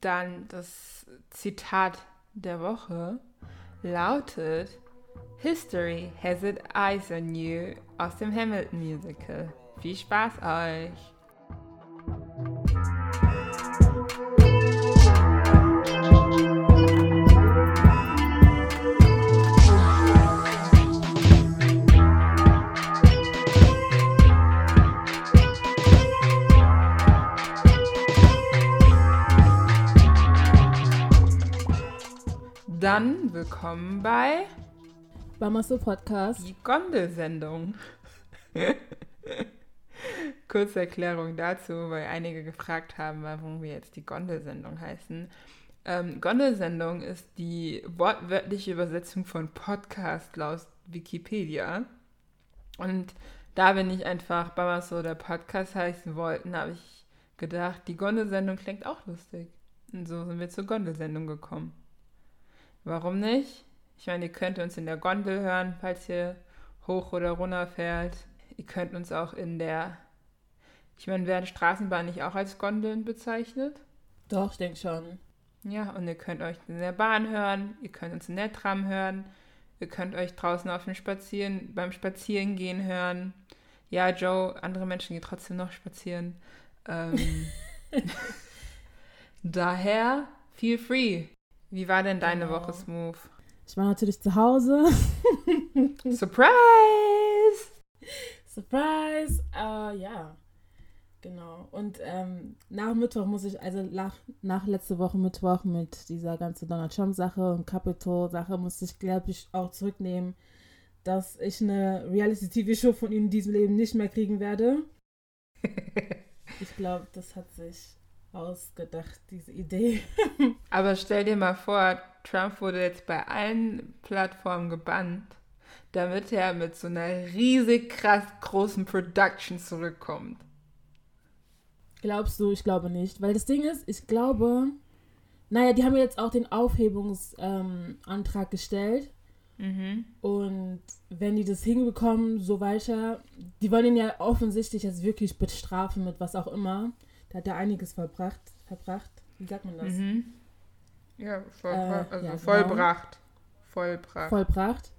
Dann das Zitat der Woche lautet: History has its eyes on you aus dem Hamilton Musical. Viel Spaß euch! Willkommen bei Bamaso Podcast. Die Gondelsendung. Kurze Erklärung dazu, weil einige gefragt haben, warum wir jetzt die Gondelsendung heißen. Ähm, Gondelsendung ist die wortwörtliche Übersetzung von Podcast laut Wikipedia. Und da wir nicht einfach Bamaso der Podcast heißen wollten, habe ich gedacht, die Gondelsendung klingt auch lustig. Und so sind wir zur Gondelsendung gekommen. Warum nicht? Ich meine, ihr könnt uns in der Gondel hören, falls ihr hoch oder runter fährt. Ihr könnt uns auch in der. Ich meine, werden Straßenbahnen nicht auch als Gondeln bezeichnet? Doch, ich denke schon. Ja, und ihr könnt euch in der Bahn hören, ihr könnt uns in der Tram hören, ihr könnt euch draußen auf dem Spazieren, beim Spazierengehen hören. Ja, Joe, andere Menschen gehen trotzdem noch spazieren. Ähm, daher, feel free. Wie war denn deine genau. Woche, Smooth? Ich war natürlich zu Hause. Surprise! Surprise! Uh, ja, genau. Und ähm, nach Mittwoch muss ich, also nach, nach letzte Woche Mittwoch mit dieser ganzen Donald Trump-Sache und Capitol-Sache, musste ich, glaube ich, auch zurücknehmen, dass ich eine Reality-TV-Show von ihm in diesem Leben nicht mehr kriegen werde. ich glaube, das hat sich ausgedacht, diese Idee. Aber stell dir mal vor, Trump wurde jetzt bei allen Plattformen gebannt, damit er mit so einer riesig krass großen Production zurückkommt. Glaubst du? Ich glaube nicht. Weil das Ding ist, ich glaube, naja, die haben jetzt auch den Aufhebungsantrag ähm, gestellt. Mhm. Und wenn die das hinbekommen, so weiter, die wollen ihn ja offensichtlich jetzt wirklich bestrafen mit was auch immer. Da hat er einiges verbracht, verbracht. Wie sagt man das? Mhm. Ja, voll, äh, also ja, genau. vollbracht. Genau. Vollbracht. Vollbracht.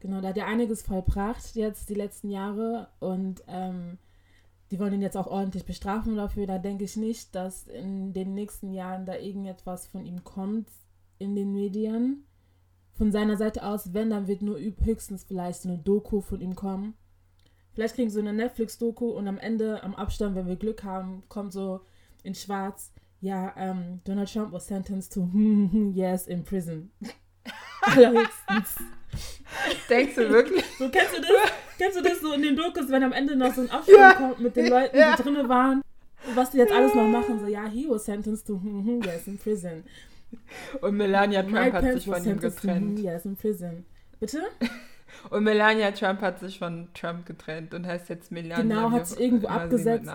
Genau, da hat er einiges vollbracht jetzt die letzten Jahre und ähm, die wollen ihn jetzt auch ordentlich bestrafen dafür. Da denke ich nicht, dass in den nächsten Jahren da irgendetwas von ihm kommt in den Medien. Von seiner Seite aus, wenn, dann wird nur höchstens vielleicht so eine Doku von ihm kommen. Vielleicht kriegen sie eine Netflix-Doku und am Ende, am Abstand, wenn wir Glück haben, kommt so in schwarz, ja, um, ähm, Donald Trump was sentenced to yes in prison. Allerhöchstens. Denkst du wirklich? So, kennst du das? Kennst du das so in den Dokus, wenn am Ende noch so ein Abstand ja. kommt mit den Leuten, ja. die drinnen waren? Was die jetzt alles noch machen? So, ja, he was sentenced to yes in prison. Und Melania Trump My hat sich von ihm getrennt. yes in prison. Bitte? Und Melania Trump hat sich von Trump getrennt und heißt jetzt Melania. Genau, hat sich irgendwo abgesetzt.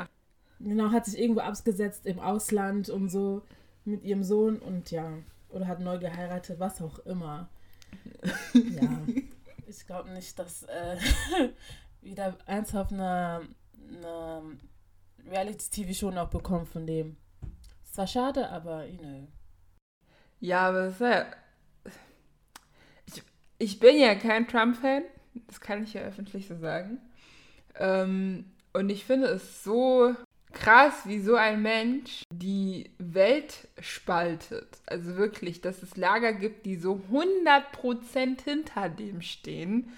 Genau, hat sich irgendwo abgesetzt im Ausland und so mit ihrem Sohn und ja, oder hat neu geheiratet, was auch immer. ja, ich glaube nicht, dass äh, wieder ernsthaft eine, eine Reality-TV-Show noch bekommt von dem. Ist zwar schade, aber, you know. Ja, aber es ist ja ich bin ja kein Trump-Fan, das kann ich ja öffentlich so sagen. Ähm, und ich finde es so krass, wie so ein Mensch die Welt spaltet. Also wirklich, dass es Lager gibt, die so 100% hinter dem stehen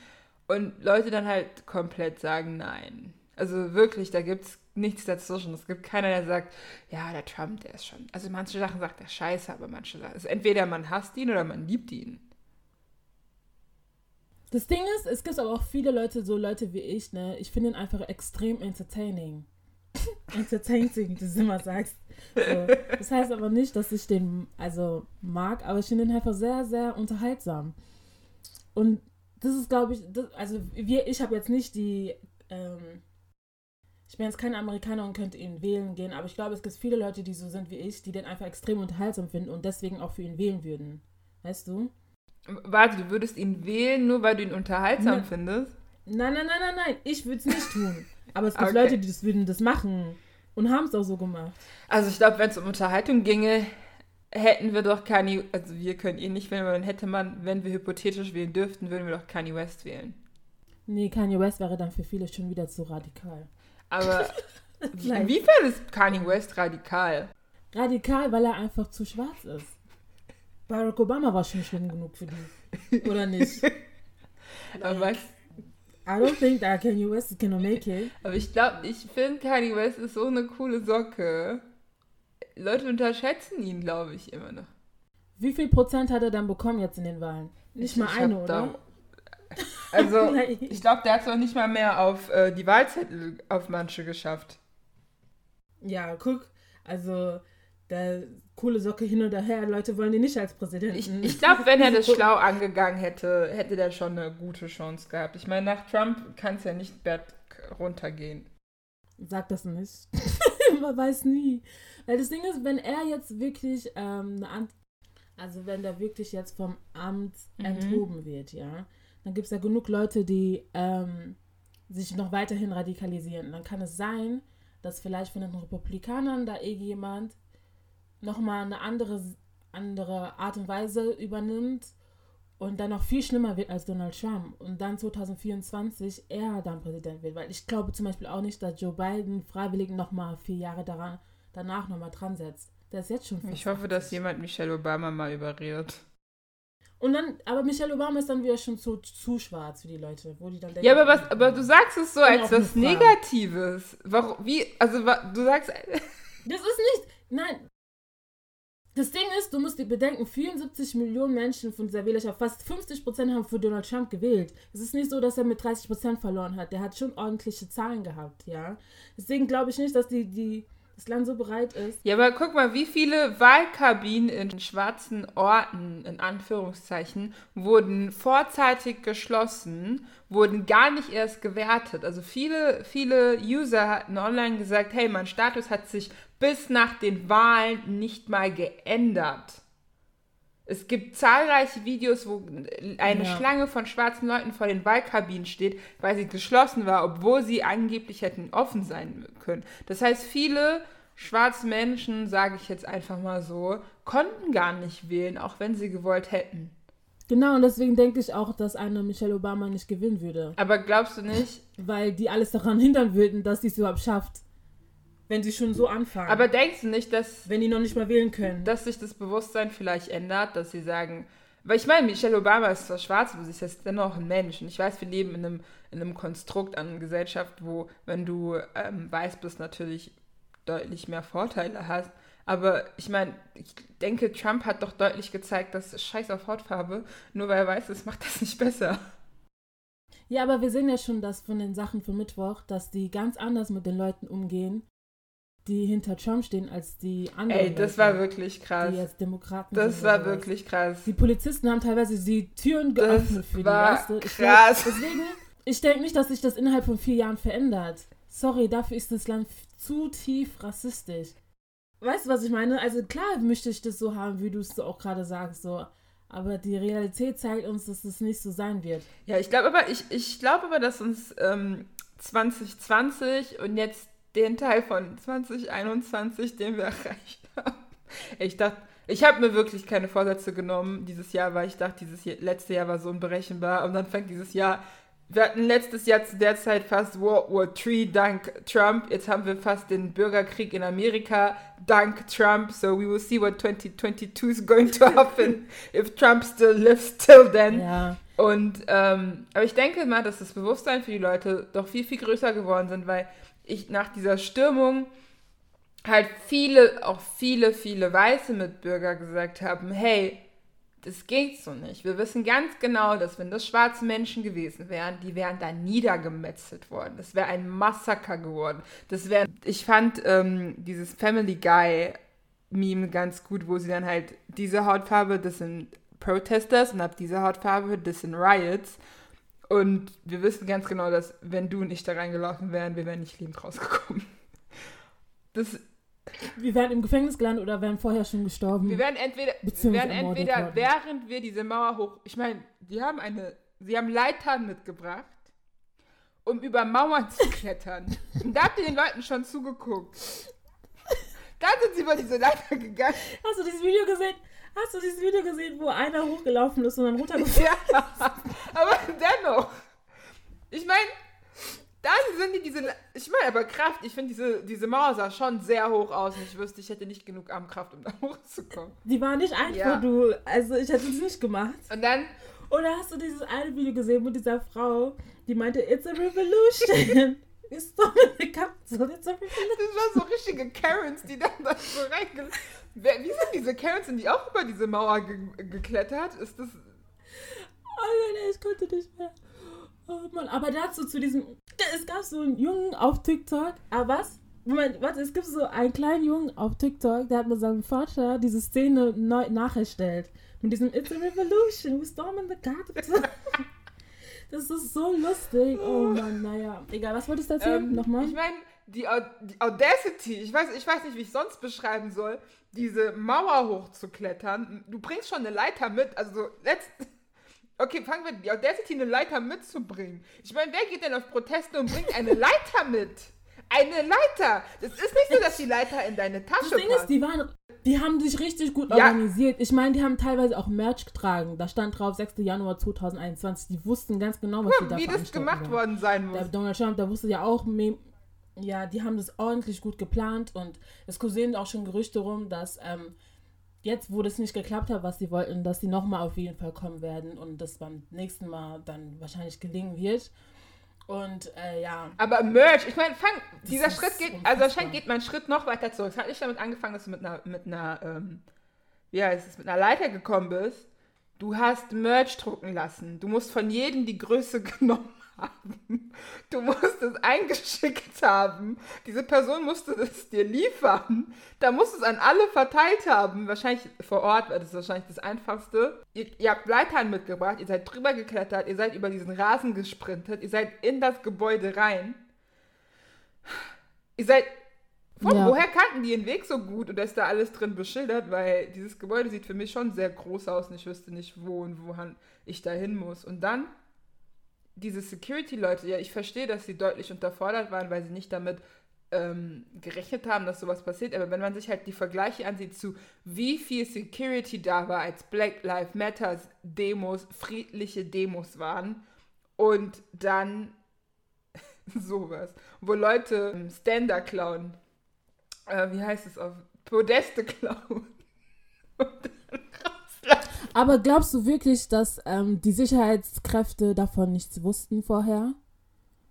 und Leute dann halt komplett sagen nein. Also wirklich, da gibt es nichts dazwischen. Es gibt keiner, der sagt, ja, der Trump, der ist schon. Also manche Sachen sagt er scheiße, aber manche Sachen. Also entweder man hasst ihn oder man liebt ihn. Das Ding ist, es gibt aber auch viele Leute, so Leute wie ich, ne? Ich finde ihn einfach extrem entertaining. Entertaining, wie du immer sagst. So. Das heißt aber nicht, dass ich den also mag, aber ich finde ihn einfach sehr, sehr unterhaltsam. Und das ist, glaube ich, das, also wir, ich habe jetzt nicht die, ähm, ich bin jetzt kein Amerikaner und könnte ihn wählen gehen, aber ich glaube, es gibt viele Leute, die so sind wie ich, die den einfach extrem unterhaltsam finden und deswegen auch für ihn wählen würden. Weißt du? Warte, du würdest ihn wählen, nur weil du ihn unterhaltsam Na, findest? Nein, nein, nein, nein, nein. Ich würde es nicht tun. Aber es gibt okay. Leute, die das würden das machen und haben es auch so gemacht. Also ich glaube, wenn es um Unterhaltung ginge, hätten wir doch Kanye, also wir können ihn nicht wählen, aber dann hätte man, wenn wir hypothetisch wählen dürften, würden wir doch Kanye West wählen. Nee, Kanye West wäre dann für viele schon wieder zu radikal. Aber inwiefern ist Kanye West radikal? Radikal, weil er einfach zu schwarz ist. Barack Obama war schon schlimm genug für die. Oder nicht? aber was? I don't think that Kanye West is gonna make it. Aber ich glaube, ich finde Kanye West ist so eine coole Socke. Leute unterschätzen ihn, glaube ich, immer noch. Wie viel Prozent hat er dann bekommen jetzt in den Wahlen? Nicht mal Ich eine, oder? da- Also, ich glaube, der hat es noch nicht mal mehr auf äh, die Wahlzettel auf manche geschafft. Ja, guck, also der coole Socke hin oder her, Leute wollen ihn nicht als Präsidenten. Ich, ich glaube, wenn er das schlau angegangen hätte, hätte der schon eine gute Chance gehabt. Ich meine, nach Trump kann es ja nicht berg runtergehen. Sag das nicht. Man weiß nie. Weil das Ding ist, wenn er jetzt wirklich ähm, eine Ant also wenn der wirklich jetzt vom Amt Mhm. enthoben wird, ja, dann gibt es ja genug Leute, die ähm, sich noch weiterhin radikalisieren. Dann kann es sein, dass vielleicht von den Republikanern da irgendjemand nochmal eine andere, andere Art und Weise übernimmt und dann noch viel schlimmer wird als Donald Trump und dann 2024 er dann Präsident wird. Weil ich glaube zum Beispiel auch nicht, dass Joe Biden freiwillig nochmal vier Jahre daran, danach nochmal dran setzt. Der ist jetzt schon Ich hoffe, dass 80. jemand Michelle Obama mal überredet. Und dann, aber Michelle Obama ist dann wieder schon zu, zu schwarz für die Leute, wo die dann denken, Ja, aber was, aber du sagst es so als was. Negatives. Warum, wie, also wa- du sagst, Das ist nicht. Nein. Das Ding ist, du musst dir bedenken, 74 Millionen Menschen von dieser Wählerschaft, fast 50 Prozent haben für Donald Trump gewählt. Es ist nicht so, dass er mit 30 Prozent verloren hat. Der hat schon ordentliche Zahlen gehabt, ja. Deswegen glaube ich nicht, dass die, die, das Land so bereit ist. ja, aber guck mal, wie viele Wahlkabinen in schwarzen Orten, in Anführungszeichen, wurden vorzeitig geschlossen, wurden gar nicht erst gewertet. Also viele, viele User hatten online gesagt, hey, mein Status hat sich bis nach den Wahlen nicht mal geändert. Es gibt zahlreiche Videos, wo eine Ja. Schlange von schwarzen Leuten vor den Wahlkabinen steht, weil sie geschlossen war, obwohl sie angeblich hätten offen sein können. Das heißt, viele schwarze Menschen, sage ich jetzt einfach mal so, konnten gar nicht wählen, auch wenn sie gewollt hätten. Genau, und deswegen denke ich auch, dass eine Michelle Obama nicht gewinnen würde. Aber glaubst du nicht? Weil die alles daran hindern würden, dass sie es überhaupt schafft. Wenn sie schon so anfangen. Aber denkst du nicht, dass wenn die noch nicht mal wählen können. dass sich das Bewusstsein vielleicht ändert, dass sie sagen, weil ich meine, Michelle Obama ist zwar schwarz, aber sie ist jetzt dennoch ein Mensch. Und ich weiß, wir leben in einem, in einem Konstrukt an Gesellschaft, wo, wenn du ähm, weiß bist, natürlich deutlich mehr Vorteile hast. Aber ich meine, ich denke, Trump hat doch deutlich gezeigt, dass Scheiß auf Hautfarbe, nur weil er weiß ist, macht das nicht besser. Ja, aber wir sehen ja schon, dass von den Sachen von Mittwoch, dass die ganz anders mit den Leuten umgehen, die hinter Trump stehen, als die anderen. Ey, das Leute, war wirklich krass. Die jetzt Demokraten Das war wirklich krass. Die Polizisten haben teilweise die Türen Das geöffnet für die, war weißt du? Krass. Glaub, deswegen, ich denke nicht, dass sich das innerhalb von vier Jahren verändert. Sorry, dafür ist das Land zu tief rassistisch. Weißt du, was ich meine? Also klar möchte ich das so haben, wie du es auch gerade sagst, so. Aber die Realität zeigt uns, dass das nicht so sein wird. Ja, ich glaube aber, ich, ich glaube aber, dass uns ähm, 2020 und jetzt den Teil von 2021, den wir erreicht haben. Ich dachte, ich habe mir wirklich keine Vorsätze genommen dieses Jahr, weil ich dachte, dieses Jahr, letzte Jahr war so unberechenbar und dann fängt dieses Jahr. Wir hatten letztes Jahr zu der Zeit fast World War III dank Trump. Jetzt haben wir fast den Bürgerkrieg in Amerika dank Trump. So we will see what 2022 is going to happen if Trump still lives till then. Ja. Und, ähm, aber ich denke mal, dass das Bewusstsein für die Leute doch viel, viel größer geworden sind, weil ich nach dieser Stürmung halt viele, auch viele, viele weiße Mitbürger gesagt haben, hey, das geht so nicht. Wir wissen ganz genau, dass wenn das schwarze Menschen gewesen wären, die wären da niedergemetzelt worden. Das wäre ein Massaker geworden. Das wäre, ich fand ähm, dieses Family Guy Meme ganz gut, wo sie dann halt diese Hautfarbe, das sind Protesters und ab dieser Hautfarbe, das sind Riots. Und wir wissen ganz genau, dass wenn du nicht da reingelaufen wären, wir wären nicht lebend rausgekommen. Das, Wir wären im Gefängnis gelandet oder wären vorher schon gestorben. wir wären entweder, wir wären entweder worden. während wir diese Mauer hoch, ich meine, die haben eine, sie haben Leitern mitgebracht, um über Mauern zu klettern. Und da habt ihr den Leuten schon zugeguckt. Dann sind sie über diese Leiter gegangen. Hast du dieses Video gesehen? Hast du dieses Video gesehen, wo einer hochgelaufen ist und dann runtergefallen ist? Ja, aber dennoch. Ich meine, da sind die diese. Ich meine, aber Kraft, ich finde, diese, diese Mauer sah schon sehr hoch aus und ich wüsste, ich hätte nicht genug Armkraft, um da hochzukommen. Die war nicht einfach, Ja. du. Also, ich hätte es nicht gemacht. Und dann, Oder hast du dieses eine Video gesehen mit dieser Frau, die meinte, it's a revolution. Ist doch eine Katze, it's a revolution. das waren so richtige Karens, die dann da so reinge. Wer, wie sind diese Karens? Sind die auch über diese Mauer ge geklettert? Ist das. Oh Leute, ich konnte nicht mehr. Oh Mann, aber dazu zu diesem. Es gab so einen Jungen auf TikTok. Ah, was? Moment, warte, es gibt so einen kleinen Jungen auf TikTok, der hat mit seinem Vater diese Szene neu nacherstellt. Mit diesem It's a Revolution, we storm in the garden. Das ist so lustig. Oh Mann, naja. Egal, was wolltest du erzählen? Ähm, Nochmal? Ich meine, die, Au- die Audacity, ich weiß, ich weiß nicht, wie ich sonst beschreiben soll, diese Mauer hochzuklettern. Du bringst schon eine Leiter mit, also so, letzt. Okay, fangen wir die Audacity, eine Leiter mitzubringen. Ich meine, wer geht denn auf Proteste und bringt eine Leiter mit? Eine Leiter! Das ist nicht so, dass die Leiter in deine Das Tasche Ding ist, passt. die waren, die haben sich richtig gut Ja. organisiert. Ich meine, die haben teilweise auch Merch getragen. Da stand drauf 6. Januar 2021. Die wussten ganz genau, was sie da wie das gemacht wollen. worden sein muss. Der Donald Trump, der wusste ja auch, ja, die haben das ordentlich gut geplant und es kursieren auch schon Gerüchte rum, dass ähm, jetzt, wo das nicht geklappt hat, was sie wollten, dass sie nochmal auf jeden Fall kommen werden und das beim nächsten Mal dann wahrscheinlich gelingen wird. Und äh, ja, Aber Merch, ich meine, fang, dieser Schritt geht, unfassbar. also anscheinend geht mein Schritt noch weiter zurück. Es hat nicht damit angefangen, dass du mit einer, mit einer, ähm, wie heißt es, mit einer Leiter gekommen bist. Du hast Merch drucken lassen. Du musst von jedem die Größe genommen haben. Du musst es eingeschickt haben. Diese Person musste es dir liefern. Da musst du es an alle verteilt haben. Wahrscheinlich vor Ort, weil das wahrscheinlich das Einfachste. Ihr, ihr habt Leitern mitgebracht, ihr seid drüber geklettert, ihr seid über diesen Rasen gesprintet, ihr seid in das Gebäude rein. Ihr seid. Von Ja. woher kannten die den Weg so gut und da ist da alles drin beschildert? Weil dieses Gebäude sieht für mich schon sehr groß aus und ich wüsste nicht, wo und wohin ich da hin muss. Und dann diese Security-Leute, ja, ich verstehe, dass sie deutlich unterfordert waren, weil sie nicht damit ähm, gerechnet haben, dass sowas passiert. Aber wenn man sich halt die Vergleiche ansieht zu, wie viel Security da war, als Black Lives Matter Demos, friedliche Demos waren und dann sowas, wo Leute ähm, Ständer klauen, äh, wie heißt es auf Podeste klauen und. Aber glaubst du wirklich, dass ähm, die Sicherheitskräfte davon nichts wussten vorher?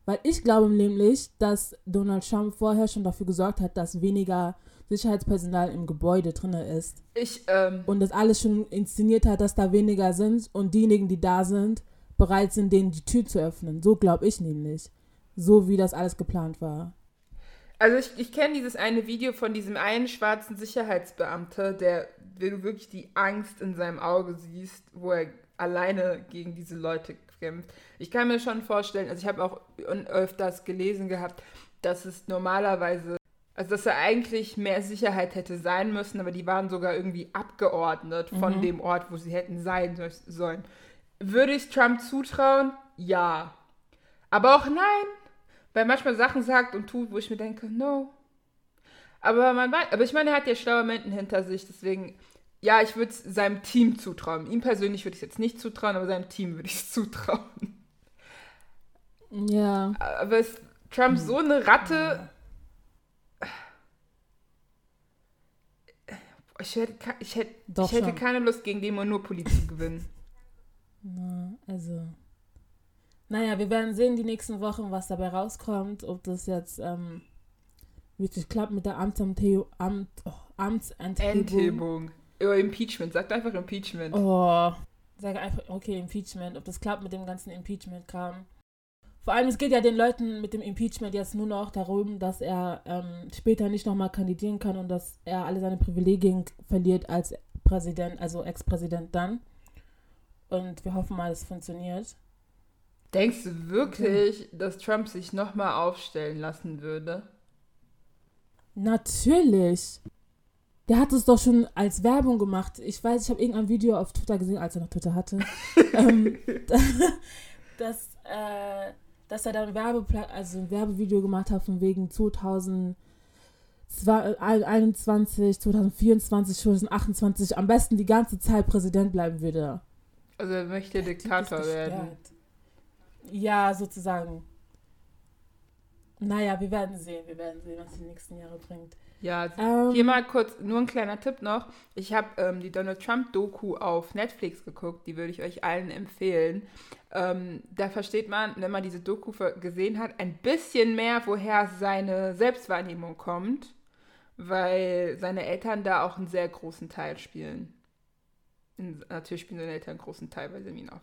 Weil ich glaube nämlich, dass Donald Trump vorher schon dafür gesorgt hat, dass weniger Sicherheitspersonal im Gebäude drin ist. Ich, ähm, Und das alles schon inszeniert hat, dass da weniger sind und diejenigen, die da sind, bereit sind, denen die Tür zu öffnen. So glaube ich nämlich. So wie das alles geplant war. Also ich, ich kenne dieses eine Video von diesem einen schwarzen Sicherheitsbeamter, der, der du wirklich die Angst in seinem Auge siehst, wo er alleine gegen diese Leute kämpft. Ich kann mir schon vorstellen, also ich habe auch öfters gelesen gehabt, dass es normalerweise, also dass er eigentlich mehr Sicherheit hätte sein müssen, aber die waren sogar irgendwie abgeordnet von Mhm. dem Ort, wo sie hätten sein so- sollen. Würde ich Trump zutrauen? Ja. Aber auch nein, weil er manchmal Sachen sagt und tut, wo ich mir denke, no. Aber man weiß, aber ich meine, er hat ja schlaue Menschen hinter sich, deswegen, ja, ich würde es seinem Team zutrauen. Ihm persönlich würde ich es jetzt nicht zutrauen, aber seinem Team würde ich es zutrauen. Ja. Aber ist Trump so eine Ratte? Ich hätte, ich hätte, Doch ich hätte schon. keine Lust, gegen den Monopoly zu gewinnen. Na, also. Naja, wir werden sehen die nächsten Wochen, was dabei rauskommt, ob das jetzt ähm, wirklich klappt mit der Amtsamte Amt, oh, Amtsenthebung. Enthebung. Oder Impeachment. Sagt einfach Impeachment. Oh, sage einfach, okay, Impeachment, ob das klappt mit dem ganzen Impeachment-Kram. Vor allem, es geht ja den Leuten mit dem Impeachment jetzt nur noch darum, dass er ähm, später nicht nochmal kandidieren kann und dass er alle seine Privilegien verliert als Präsident, also Ex-Präsident dann. Und wir hoffen mal, es funktioniert. Denkst du wirklich, dass Trump sich nochmal aufstellen lassen würde? Natürlich. Der hat es doch schon als Werbung gemacht. Ich weiß, ich habe irgendein Video auf Twitter gesehen, als er noch Twitter hatte, ähm, dass, äh, dass er dann Werbepla also ein Werbevideo gemacht hat von wegen 2000, 2021, 2024, 2028 am besten die ganze Zeit Präsident bleiben würde. Also er möchte Diktator werden. Ja, sozusagen. Naja, wir werden sehen. Wir werden sehen, was die nächsten Jahre bringt. Ja, ähm, hier mal kurz, nur ein kleiner Tipp noch. Ich habe ähm, die Donald Trump-Doku auf Netflix geguckt, die würde ich euch allen empfehlen. Ähm, da versteht man, wenn man diese Doku gesehen hat, ein bisschen mehr, woher seine Selbstwahrnehmung kommt, weil seine Eltern da auch einen sehr großen Teil spielen. In, natürlich spielen seine Eltern einen großen Teil, weil sie ihn auf,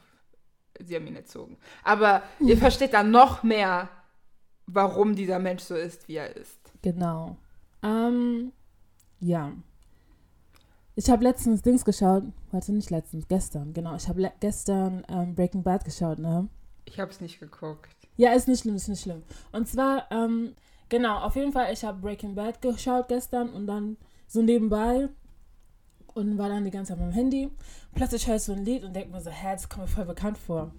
sie haben ihn erzogen. Aber ihr versteht dann noch mehr, warum dieser Mensch so ist, wie er ist. Genau. Ähm, ja. Ich habe letztens Dings geschaut. Warte, nicht letztens, gestern, genau. Ich habe gestern ähm, Breaking Bad geschaut, ne? Ich habe es nicht geguckt. Ja, ist nicht schlimm, ist nicht schlimm. Und zwar, ähm, genau, auf jeden Fall, ich habe Breaking Bad geschaut gestern und dann so nebenbei und war dann die ganze Zeit mit dem Handy. Plötzlich höre ich so ein Lied und denke mir so, hä, das kommt mir voll bekannt vor.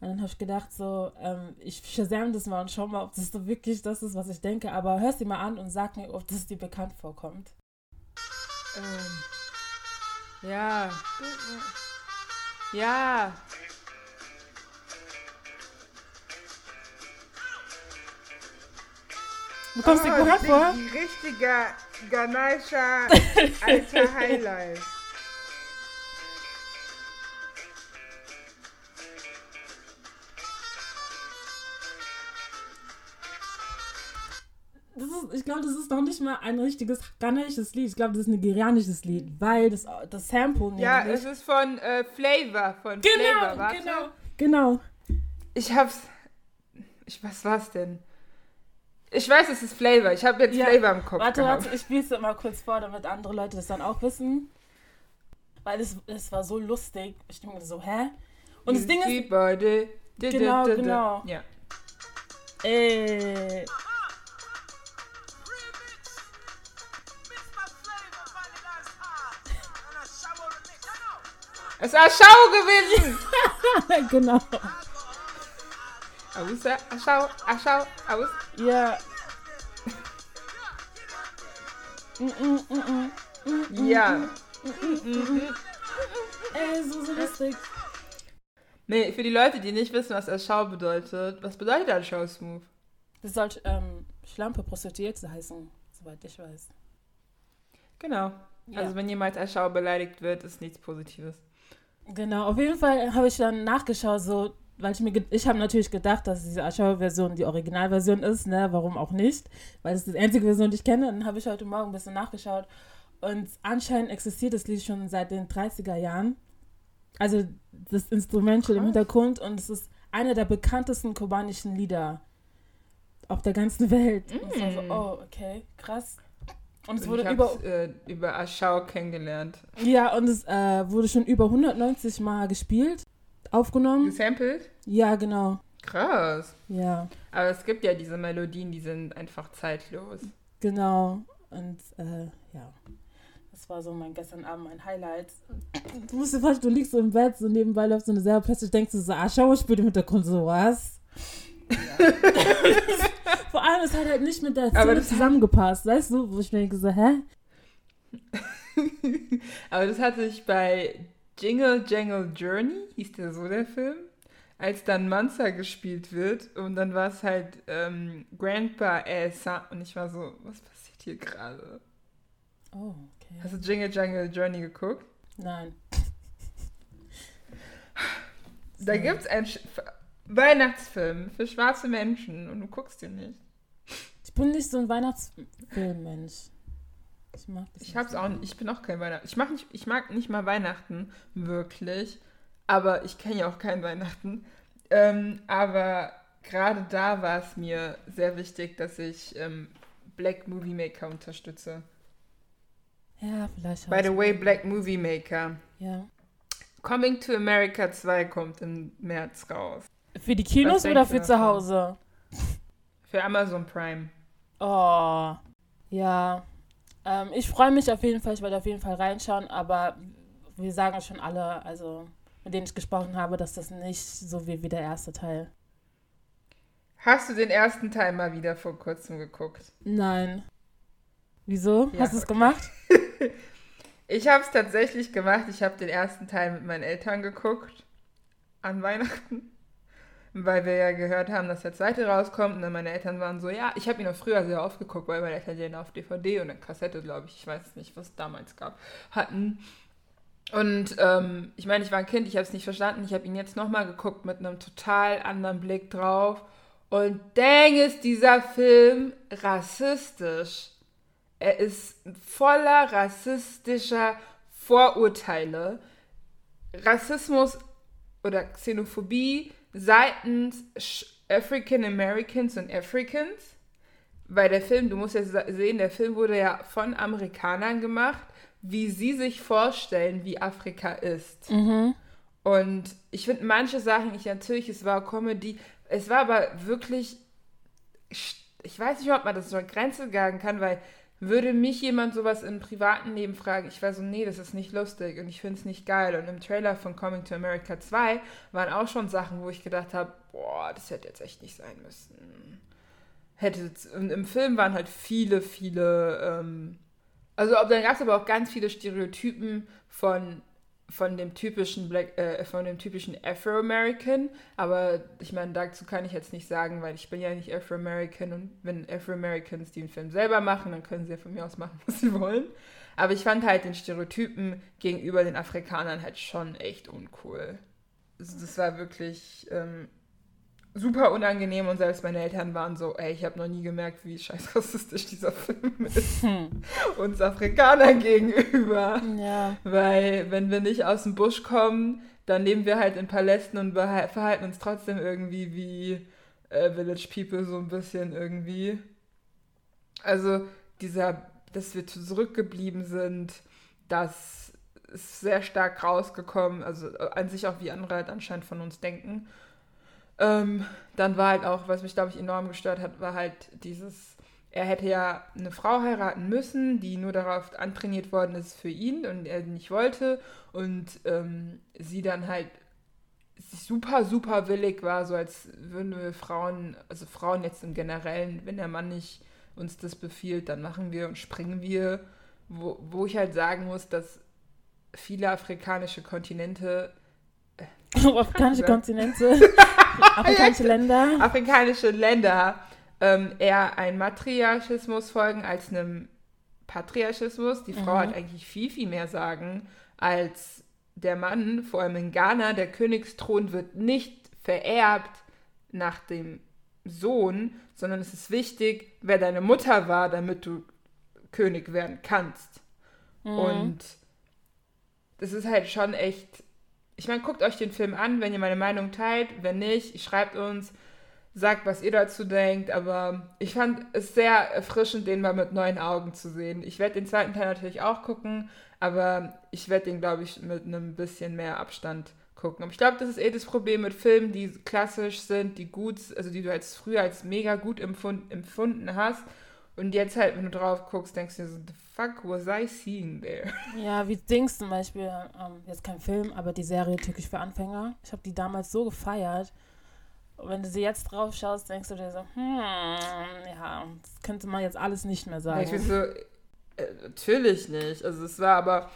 Und dann habe ich gedacht, so, ähm, ich shazam das mal und schau mal, ob das so wirklich das ist, was ich denke. Aber hör sie mal an und sag mir, ob das dir bekannt vorkommt. Ähm, ja. Ja. Du kommst oh, dir bekannt vor? Richtiger Ganesha alter Highlight. ich glaube, das ist noch nicht mal ein richtiges ghanaisches Lied. Ich glaube, das ist ein nigerianisches Lied, weil das, das Sample Ja, es ist von äh, Flavor, von genau, Flavor, warte. Genau, genau. Ich hab's. Ich, was war's denn? Ich weiß, es ist Flavor. Ich habe jetzt ja, Flavor im Kopf. Warte, gehabt. warte, ich spiele es mal kurz vor, damit andere Leute das dann auch wissen. Weil es, es war so lustig. Ich denke mir so, hä? Und das Ding ist. Genau, genau. Ja. Ey. Es war Schau gewesen. genau. Aus, Aschau, Aschau, aus. Ja. Ja. Ey, so, so lustig. Nee, für die Leute, die nicht wissen, was Erschau bedeutet, was bedeutet Erschau-Smooth? Das soll ähm, Schlampe Prostituierte heißen, soweit ich weiß. Genau. Ja. Also wenn jemals Erschau beleidigt wird, ist nichts Positives. Genau, auf jeden Fall habe ich dann nachgeschaut, so, weil ich mir, ich habe natürlich gedacht, dass diese Aschauer-Version die Originalversion ist, ne, warum auch nicht, weil es die einzige Version, die ich kenne. dann habe ich heute Morgen ein bisschen nachgeschaut und anscheinend existiert das Lied schon seit den 30er Jahren. Also das Instrument schon im Hintergrund und es ist einer der bekanntesten kubanischen Lieder auf der ganzen Welt. Mm. Und so, oh, okay, krass. Und es wurde ich über äh, über Aschau kennengelernt. Ja, und es äh, wurde schon über 190 Mal gespielt, aufgenommen. Gesampelt? Ja, genau. Krass. Ja. Aber es gibt ja diese Melodien, die sind einfach zeitlos. Genau. Und äh, ja. Das war so mein gestern Abend mein Highlight. Du musst dir vorstellen, du liegst so im Bett, so nebenbei läuft so eine Serie, plötzlich denkst du so, ah, schau, spielt im Hintergrund so was. Ja. Vor allem, es hat halt nicht mit der Szene zusammengepasst, weißt du? Wo ich mir denke so, hä? Aber das hatte ich bei Jingle Jangle Journey, hieß der so der Film, als dann Mansa gespielt wird und dann war es halt ähm, Grandpa Elsa und ich war so, was passiert hier gerade? Oh, okay. Hast du Jingle Jangle Journey geguckt? Nein. Da gibt es einen Weihnachtsfilm für schwarze Menschen und du guckst den nicht. Ich bin nicht so ein Weihnachtsfilm-Mensch. Ich mag das ich hab's auch nicht. Ich bin auch kein Weihnachten. Ich mag nicht, ich mag nicht mal Weihnachten, wirklich. Aber ich kenne ja auch kein Weihnachten. Ähm, aber gerade da war es mir sehr wichtig, dass ich ähm, Black Movie Maker unterstütze. Ja, vielleicht. By the way, Black Movie Maker. Ja. Coming to America 2 kommt im März raus. Für die Kinos oder für zu Hause? Für Amazon Prime. Oh, ja. Ähm, ich freue mich auf jeden Fall, ich werde auf jeden Fall reinschauen, aber wir sagen schon alle, also mit denen ich gesprochen habe, dass das nicht so wie, wie der erste Teil. Hast du den ersten Teil mal wieder vor kurzem geguckt? Nein. Wieso? Ja, Hast du es okay. gemacht? Ich habe es tatsächlich gemacht. Ich habe den ersten Teil mit meinen Eltern geguckt. An Weihnachten. Weil wir ja gehört haben, dass der zweite rauskommt. Und dann meine Eltern waren so, ja, ich habe ihn auch früher sehr oft geguckt, weil meine Eltern den auf DVD und eine Kassette, glaube ich, ich weiß nicht, was es damals gab, hatten. Und ähm, ich meine, ich war ein Kind, ich habe es nicht verstanden. Ich habe ihn jetzt nochmal geguckt mit einem total anderen Blick drauf. Und dang ist dieser Film rassistisch. Er ist voller rassistischer Vorurteile. Rassismus oder Xenophobie seitens African Americans und Africans. Weil der Film, du musst ja sehen, der Film wurde ja von Amerikanern gemacht, wie sie sich vorstellen, wie Afrika ist. Mhm. Und ich finde manche Sachen, ich natürlich, es war Comedy, es war aber wirklich, ich weiß nicht, ob man das so eine Grenze sagen kann, weil würde mich jemand sowas im privaten Leben fragen, ich war so, nee, das ist nicht lustig und ich finde es nicht geil. Und im Trailer von Coming to America 2 waren auch schon Sachen, wo ich gedacht habe, boah, das hätte jetzt echt nicht sein müssen. Hätte, und im Film waren halt viele, viele, ähm, also dann gab es aber auch ganz viele Stereotypen von von dem typischen Black, äh, von dem typischen Afro-American, aber ich meine, dazu kann ich jetzt nicht sagen, weil ich bin ja nicht Afro-American und wenn Afro-Americans den Film selber machen, dann können sie ja von mir aus machen, was sie wollen. Aber ich fand halt den Stereotypen gegenüber den Afrikanern halt schon echt uncool. Also das war wirklich ähm, super unangenehm und selbst meine Eltern waren so, ey, ich habe noch nie gemerkt, wie scheiß rassistisch dieser Film ist Hm. uns Afrikanern gegenüber. Ja. Weil wenn wir nicht aus dem Busch kommen, dann leben wir halt in Palästen und verhalten uns trotzdem irgendwie wie äh, Village People so ein bisschen irgendwie. Also dieser, dass wir zurückgeblieben sind, das ist sehr stark rausgekommen. Also äh, an sich auch wie andere halt anscheinend von uns denken. Ähm, dann war halt auch, was mich glaube ich enorm gestört hat, war halt dieses er hätte ja eine Frau heiraten müssen, die nur darauf antrainiert worden ist für ihn und er nicht wollte. Und ähm, sie dann halt super, super willig war, so als würden wir Frauen, also Frauen jetzt im Generellen, wenn der Mann nicht uns das befiehlt, dann machen wir und springen wir. Wo, wo ich halt sagen muss, dass viele afrikanische Kontinente, Afrikanische Ja. Kontinente, afrikanische Länder. afrikanische Länder ähm, eher ein Matriarchismus folgen als einem Patriarchismus. Die Frau Mhm. hat eigentlich viel, viel mehr sagen als der Mann. Vor allem in Ghana, der Königsthron wird nicht vererbt nach dem Sohn, sondern es ist wichtig, wer deine Mutter war, damit du König werden kannst. Mhm. Und das ist halt schon echt. Ich meine, guckt euch den Film an, wenn ihr meine Meinung teilt. Wenn nicht, schreibt uns, sagt, was ihr dazu denkt. Aber ich fand es sehr erfrischend, den mal mit neuen Augen zu sehen. Ich werde den zweiten Teil natürlich auch gucken, aber ich werde den, glaube ich, mit einem bisschen mehr Abstand gucken. Aber ich glaube, das ist eh das Problem mit Filmen, die klassisch sind, die gut, also die du als früher als mega gut empfund, empfunden hast. Und jetzt halt, wenn du drauf guckst, denkst du dir so, the fuck was I seeing there? Ja, wie Dings zum Beispiel, ähm, jetzt kein Film, aber die Serie Türkisch für Anfänger. Ich habe die damals so gefeiert. Und wenn du sie jetzt drauf schaust, denkst du dir so, hm, ja, das könnte man jetzt alles nicht mehr sagen. Ich bin so, äh, natürlich nicht. Also es war aber,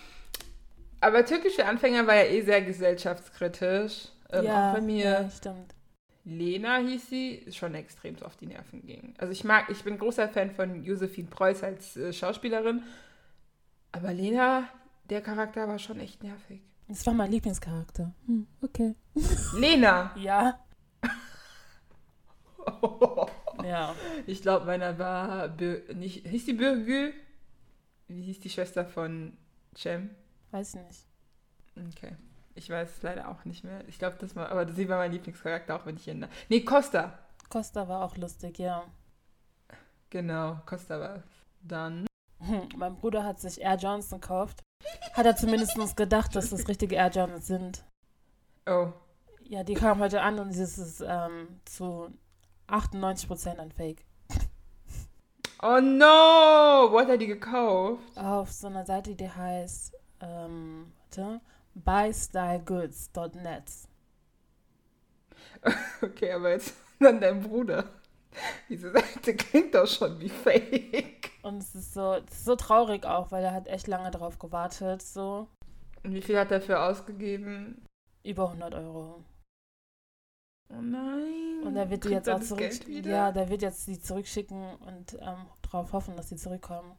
aber türkische Anfänger war ja eh sehr gesellschaftskritisch. Ähm, auch bei mir. Ja, stimmt. Lena hieß sie, schon extrem auf die Nerven ging. Also ich mag, ich bin großer Fan von Josephine Preuß als äh, Schauspielerin. Aber Lena, der Charakter war schon echt nervig. Das war mein Lieblingscharakter. Hm, okay. Lena! Ja. Ja. Ich glaube, meiner war Bir nicht. Hieß die Birgül? Wie hieß die Schwester von Cem? Weiß nicht. Okay. Ich weiß es leider auch nicht mehr. Ich glaube, das war, aber sie war mein Lieblingscharakter, auch wenn ich ihn. Nee, Costa. Costa war auch lustig, ja. Genau, Costa war. Dann. Hm, mein Bruder hat sich Air Johnson gekauft. Hat er zumindest gedacht, dass das richtige Air Johnsons sind. Oh. Ja, die kamen heute an und es ist ähm, zu 98% ein Fake. Oh no! Wo hat er die gekauft? Auf so einer Seite, die heißt ähm, warte, buystylegoods.net. Okay, aber jetzt dann dein Bruder. Diese Seite klingt doch schon wie fake. Und es ist so, es ist so traurig auch, weil er hat echt lange darauf gewartet. So. Und wie viel hat er dafür ausgegeben? Über 100 Euro. Oh nein. Und er wird die jetzt auch zurück. Ja, der wird jetzt die zurückschicken und ähm, darauf hoffen, dass sie zurückkommen.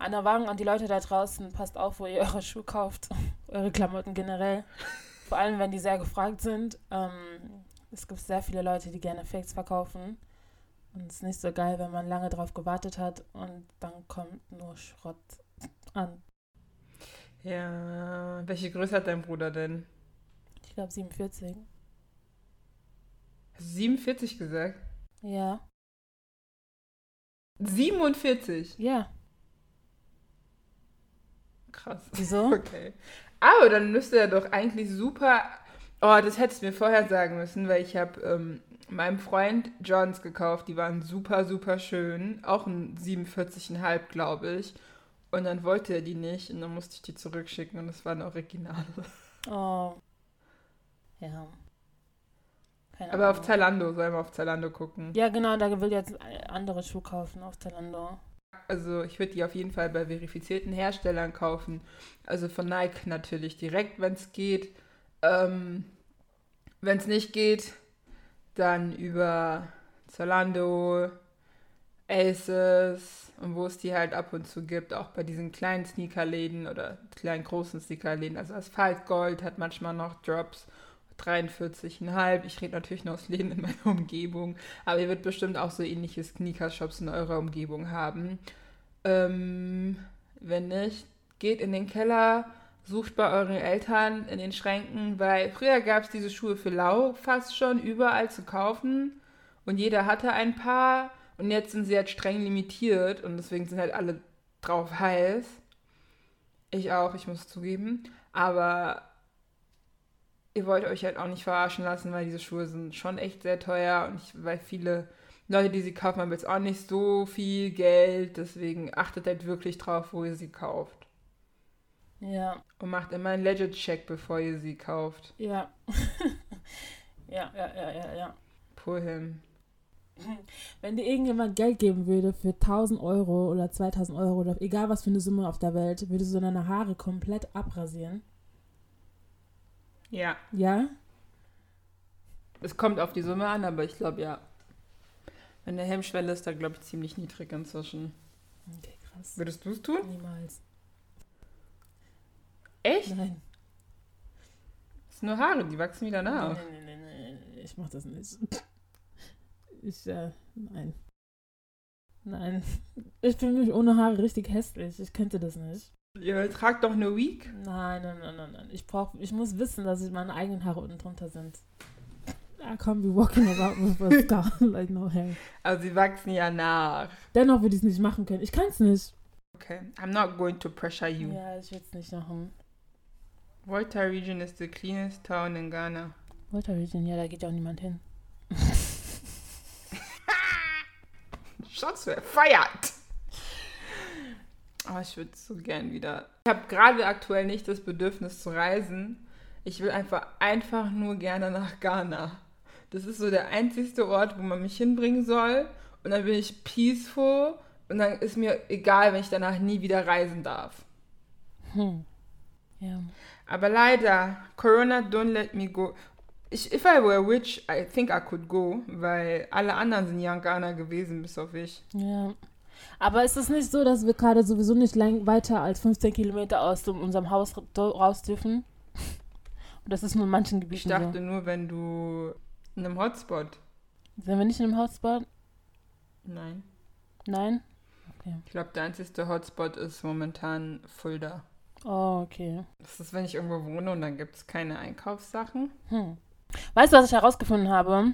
An der Wagen an die Leute da draußen, passt auf, wo ihr eure Schuhe kauft. eure Klamotten generell. Vor allem, wenn die sehr gefragt sind. Ähm, es gibt sehr viele Leute, die gerne Fakes verkaufen. Und es ist nicht so geil, wenn man lange drauf gewartet hat und dann kommt nur Schrott an. Ja, welche Größe hat dein Bruder denn? Ich glaube 47. Hast du 47 gesagt? Ja. 47? Ja. Krass. Wieso? Okay. Aber dann müsste er doch eigentlich super. Oh, das hättest du mir vorher sagen müssen, weil ich habe ähm, meinem Freund Johns gekauft. Die waren super, super schön. Auch ein 47,5, glaube ich. Und dann wollte er die nicht und dann musste ich die zurückschicken und es waren Originale. Oh. Ja. Keine Aber auf Ahnung. Zalando, soll man auf Zalando gucken. Ja, genau, da will jetzt andere Schuhe kaufen auf Zalando. Also ich würde die auf jeden Fall bei verifizierten Herstellern kaufen. Also von Nike natürlich direkt, wenn es geht. Ähm, wenn es nicht geht, dann über Zalando, Aces und wo es die halt ab und zu gibt, auch bei diesen kleinen Sneakerläden oder kleinen großen Sneakerläden. Also Asphalt Gold hat manchmal noch Drops. 43,5. Ich rede natürlich nur aus Läden in meiner Umgebung. Aber ihr wird bestimmt auch so ähnliche Sneaker-Shops in eurer Umgebung haben. Ähm, wenn nicht, geht in den Keller, sucht bei euren Eltern in den Schränken, weil früher gab es diese Schuhe für lau fast schon überall zu kaufen. Und jeder hatte ein paar. Und jetzt sind sie halt streng limitiert und deswegen sind halt alle drauf heiß. Ich auch, ich muss zugeben. Aber ihr wollt euch halt auch nicht verarschen lassen, weil diese Schuhe sind schon echt sehr teuer und ich, weil viele Leute, die sie kaufen, haben jetzt auch nicht so viel Geld. Deswegen achtet halt wirklich drauf, wo ihr sie kauft. Ja, Und macht immer einen Legit-Check, bevor ihr sie kauft. ja. ja, ja, ja, ja, ja. Pull him. Wenn dir irgendjemand Geld geben würde für 1000 Euro oder 2000 Euro oder egal was für eine Summe auf der Welt, würdest du deine Haare komplett abrasieren? Ja. Ja? Es kommt auf die Summe an, aber ich glaube ja. Meine Hemmschwelle ist da, glaube ich, ziemlich niedrig inzwischen. Okay, krass. Würdest du es tun? Niemals. Echt? Nein. Das sind nur Haare, die wachsen wieder nach. Nein, nein, nein, nein, nein. Ich mach das nicht. Ich, äh, nein. Nein. Ich bin mich ohne Haare richtig hässlich. Ich könnte das nicht. Ihr tragt doch eine Week. Nein, nein, nein, nein, nein. Ich brauch, ich muss wissen, dass ich meine eigenen Haare unten drunter sind. I can't be walking about with a scar, like no hair. Also sie wachsen ja nach. Dennoch würde ich es nicht machen können. Ich kann es nicht. Okay. I'm not going to pressure you. Ja, ich will es nicht machen. Volta region is the cleanest town in Ghana. Walter Region, ja, da geht ja auch niemand hin. Shots were fired. Oh, ich würde so gern wieder. Ich habe gerade aktuell nicht das Bedürfnis zu reisen. Ich will einfach, einfach nur gerne nach Ghana. Das ist so der einzigste Ort, wo man mich hinbringen soll. Und dann bin ich peaceful. Und dann ist mir egal, wenn ich danach nie wieder reisen darf. Hm. Ja. Aber leider, Corona don't let me go. Ich, if I were a witch, I think I could go, weil alle anderen sind ja in Ghana gewesen, bis auf ich. Ja. Aber ist es nicht so, dass wir gerade sowieso nicht lang weiter als 15 Kilometer aus unserem Haus ra- raus dürfen? Und das ist nur in manchen Ich Gebieten dachte nur, wenn du in einem Hotspot. Sind wir nicht in einem Hotspot? Nein. Nein? Ich glaube, der einzige Hotspot ist momentan Fulda. Oh, okay. Das ist, wenn ich irgendwo wohne und dann gibt es keine Einkaufssachen. Hm. Weißt du, was ich herausgefunden habe?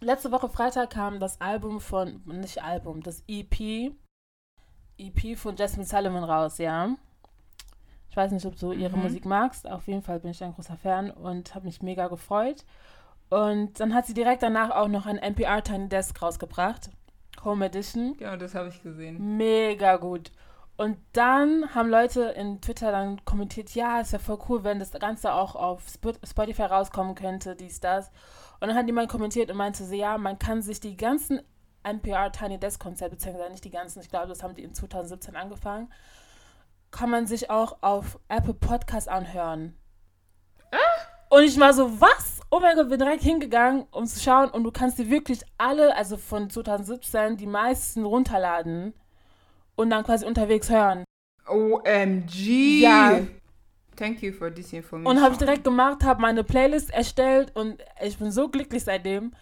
Letzte Woche Freitag kam das Album von, nicht Album, das EP, EP von Jasmine Sullivan raus, ja. Ich weiß nicht, ob du ihre Mhm. Musik magst. Auf jeden Fall bin ich ein großer Fan und habe mich mega gefreut. Und dann hat sie direkt danach auch noch ein NPR Tiny Desk rausgebracht. Home Edition. Genau, das habe ich gesehen. Mega gut. Und dann haben Leute in Twitter dann kommentiert, ja, es wäre voll cool, wenn das Ganze auch auf Spotify rauskommen könnte, dies, das. Und dann hat jemand kommentiert und meinte so, ja, man kann sich die ganzen NPR Tiny Desk Konzerte, beziehungsweise nicht die ganzen, ich glaube, das haben die in 2017 angefangen, kann man sich auch auf Apple Podcast anhören. Und ich war so, was? Oh mein Gott, bin direkt hingegangen, um zu schauen und du kannst dir wirklich alle, also von 2017, die meisten runterladen und dann quasi unterwegs hören. OMG! Ja. Thank you for this information. Und habe ich direkt gemacht, habe meine Playlist erstellt und ich bin so glücklich seitdem.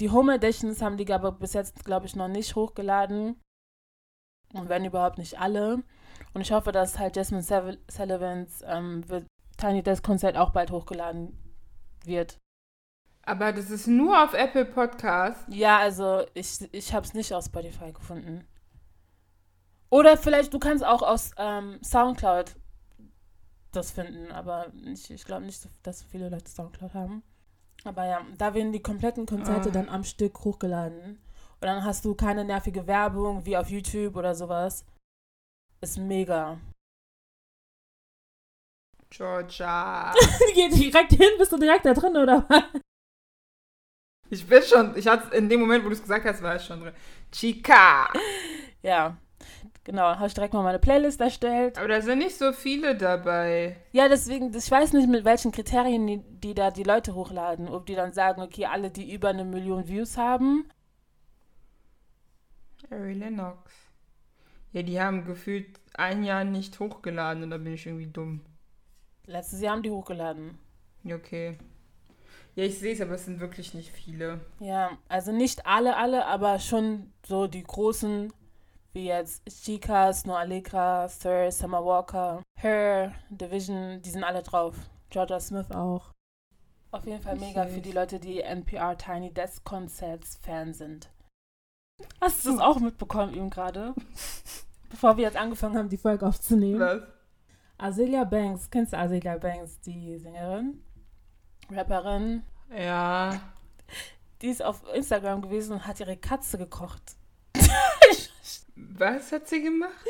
Die Home Editions haben die aber bis jetzt, glaube ich, noch nicht hochgeladen. Und wenn überhaupt nicht alle. Und ich hoffe, dass halt Jasmine Sullivans ähm, Tiny Desk Konzert auch bald hochgeladen wird. Aber das ist nur auf Apple Podcast. Ja, also ich, ich habe es nicht aus Spotify gefunden. Oder vielleicht, du kannst auch aus ähm, Soundcloud das finden, aber ich, ich glaube nicht, dass viele Leute Soundcloud haben. Aber ja, da werden die kompletten Konzerte oh. dann am Stück hochgeladen. Und dann hast du keine nervige Werbung wie auf YouTube oder sowas. Ist mega. Georgia. Geh direkt hin, bist du direkt da drin, oder was? Ich bin schon, ich hatte in dem Moment, wo du es gesagt hast, war ich schon drin. Chica. Ja. Genau, habe ich direkt mal meine Playlist erstellt. Aber da sind nicht so viele dabei. Ja, deswegen, ich weiß nicht, mit welchen Kriterien die, die da die Leute hochladen. Ob die dann sagen, okay, alle, die über eine Million Views haben. Harry Lennox. Ja, die haben gefühlt ein Jahr nicht hochgeladen und da bin ich irgendwie dumm. Letztes Jahr haben die hochgeladen. Okay. Ja, ich sehe es, aber es sind wirklich nicht viele. Ja, also nicht alle, alle, aber schon so die großen, wie jetzt Chica, Snow Allegra, Sir, Summer Walker, Her, Division, die sind alle drauf. Georgia Smith auch. Auf jeden Fall mega für die Leute, die NPR Tiny Desk Concerts Fan sind. Hast du das auch mitbekommen eben gerade? Bevor wir jetzt angefangen haben, die Folge aufzunehmen. Was? Azealia Banks, kennst du Azealia Banks, die Sängerin? Rapperin? Ja. Die ist auf Instagram gewesen und hat ihre Katze gekocht. Was hat sie gemacht?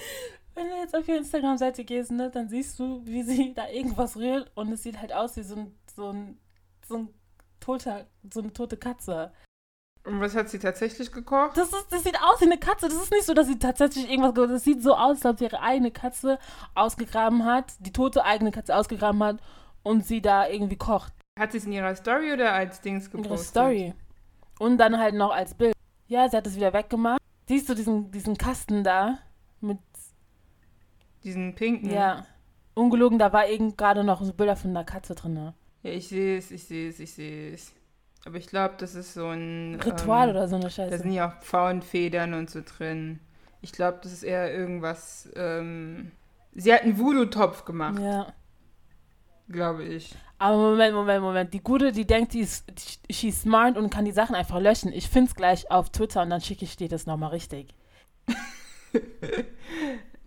Wenn du jetzt auf ihre Instagram-Seite gehst, ne, dann siehst du, wie sie da irgendwas rührt und es sieht halt aus wie so ein, so ein, so ein toter, so eine tote Katze. Und was hat sie tatsächlich gekocht? Das, ist, das sieht aus wie eine Katze. Das ist nicht so, dass sie tatsächlich irgendwas gekocht hat. Das sieht so aus, als ob sie ihre eigene Katze ausgegraben hat, die tote eigene Katze ausgegraben hat und sie da irgendwie kocht. Hat sie es in ihrer Story oder als Dings gepostet? In ihrer Story. Und dann halt noch als Bild. Ja, sie hat es wieder weggemacht. Siehst du diesen, diesen Kasten da mit. Diesen pinken? Ja. Ungelogen, da war eben gerade noch so Bilder von einer Katze drin. Ja, ich sehe es, ich sehe es, ich sehe es. Aber ich glaube, das ist so ein. Ritual ähm, oder so eine Scheiße. Da sind ja auch Pfauenfedern und so drin. Ich glaube, das ist eher irgendwas. Ähm, sie hat einen Voodoo-Topf gemacht. Ja. Glaube ich. Aber Moment, Moment, Moment. Die Gute, die denkt, die ist, die, ist smart und kann die Sachen einfach löschen. Ich finde es gleich auf Twitter und dann schicke ich dir das nochmal richtig.